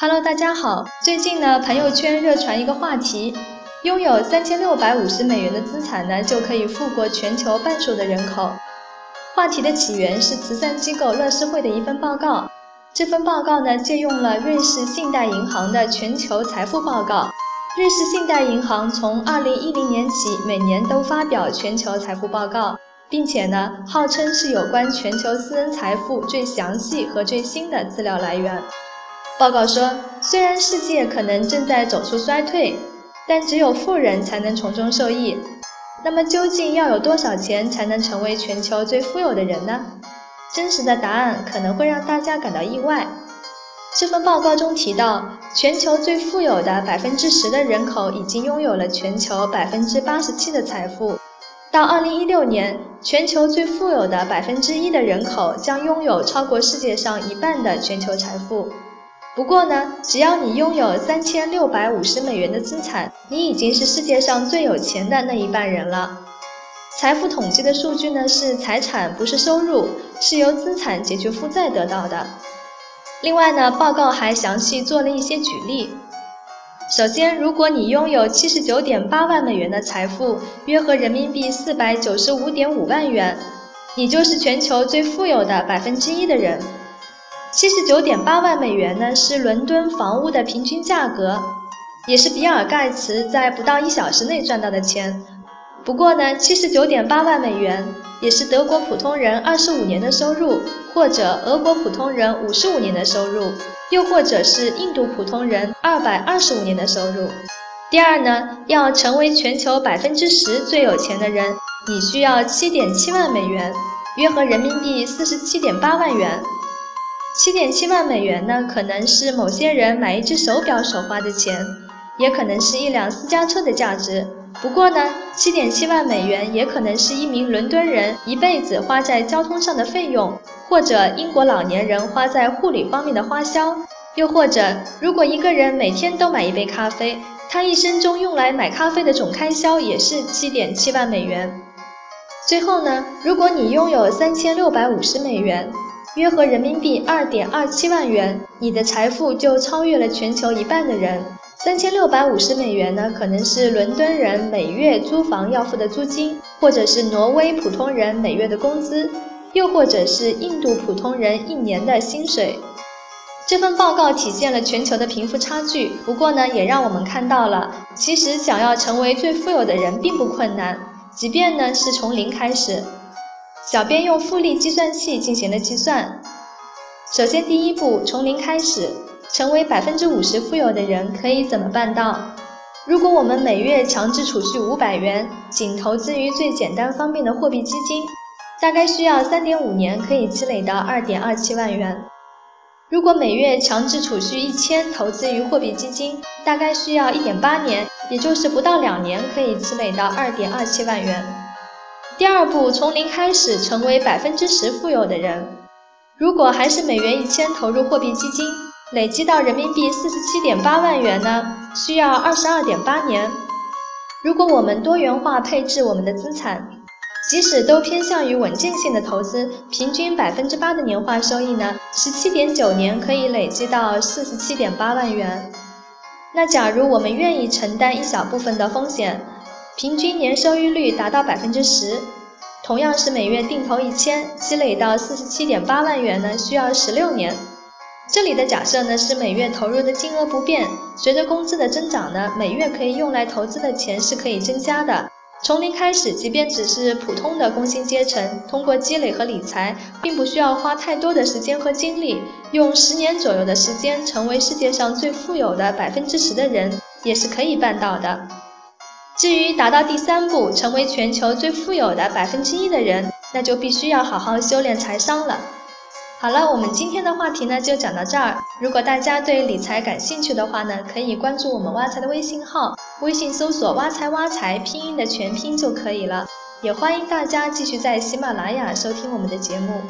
Hello，大家好。最近呢，朋友圈热传一个话题，拥有三千六百五十美元的资产呢，就可以富过全球半数的人口。话题的起源是慈善机构乐施会的一份报告。这份报告呢，借用了瑞士信贷银行的全球财富报告。瑞士信贷银行从二零一零年起，每年都发表全球财富报告，并且呢，号称是有关全球私人财富最详细和最新的资料来源。报告说，虽然世界可能正在走出衰退，但只有富人才能从中受益。那么，究竟要有多少钱才能成为全球最富有的人呢？真实的答案可能会让大家感到意外。这份报告中提到，全球最富有的百分之十的人口已经拥有了全球百分之八十七的财富。到二零一六年，全球最富有的百分之一的人口将拥有超过世界上一半的全球财富。不过呢，只要你拥有三千六百五十美元的资产，你已经是世界上最有钱的那一半人了。财富统计的数据呢，是财产不是收入，是由资产解决负债得到的。另外呢，报告还详细做了一些举例。首先，如果你拥有七十九点八万美元的财富，约合人民币四百九十五点五万元，你就是全球最富有的百分之一的人。七十九点八万美元呢，是伦敦房屋的平均价格，也是比尔盖茨在不到一小时内赚到的钱。不过呢，七十九点八万美元也是德国普通人二十五年的收入，或者俄国普通人五十五年的收入，又或者是印度普通人二百二十五年的收入。第二呢，要成为全球百分之十最有钱的人，你需要七点七万美元，约合人民币四十七点八万元。七点七万美元呢，可能是某些人买一只手表所花的钱，也可能是一辆私家车的价值。不过呢，七点七万美元也可能是一名伦敦人一辈子花在交通上的费用，或者英国老年人花在护理方面的花销，又或者如果一个人每天都买一杯咖啡，他一生中用来买咖啡的总开销也是七点七万美元。最后呢，如果你拥有三千六百五十美元。约合人民币二点二七万元，你的财富就超越了全球一半的人。三千六百五十美元呢，可能是伦敦人每月租房要付的租金，或者是挪威普通人每月的工资，又或者是印度普通人一年的薪水。这份报告体现了全球的贫富差距，不过呢，也让我们看到了，其实想要成为最富有的人并不困难，即便呢是从零开始。小编用复利计算器进行了计算。首先，第一步，从零开始，成为百分之五十富有的人可以怎么办到？如果我们每月强制储蓄五百元，仅投资于最简单方便的货币基金，大概需要三点五年可以积累到二点二七万元。如果每月强制储蓄一千，投资于货币基金，大概需要一点八年，也就是不到两年可以积累到二点二七万元。第二步，从零开始成为百分之十富有的人。如果还是每元一千投入货币基金，累积到人民币四十七点八万元呢？需要二十二点八年。如果我们多元化配置我们的资产，即使都偏向于稳健性的投资，平均百分之八的年化收益呢？十七点九年可以累积到四十七点八万元。那假如我们愿意承担一小部分的风险？平均年收益率达到百分之十，同样是每月定投一千，积累到四十七点八万元呢，需要十六年。这里的假设呢是每月投入的金额不变，随着工资的增长呢，每月可以用来投资的钱是可以增加的。从零开始，即便只是普通的工薪阶层，通过积累和理财，并不需要花太多的时间和精力，用十年左右的时间成为世界上最富有的百分之十的人，也是可以办到的。至于达到第三步，成为全球最富有的百分之一的人，那就必须要好好修炼财商了。好了，我们今天的话题呢就讲到这儿。如果大家对理财感兴趣的话呢，可以关注我们挖财的微信号，微信搜索“挖财挖财”拼音的全拼就可以了。也欢迎大家继续在喜马拉雅收听我们的节目。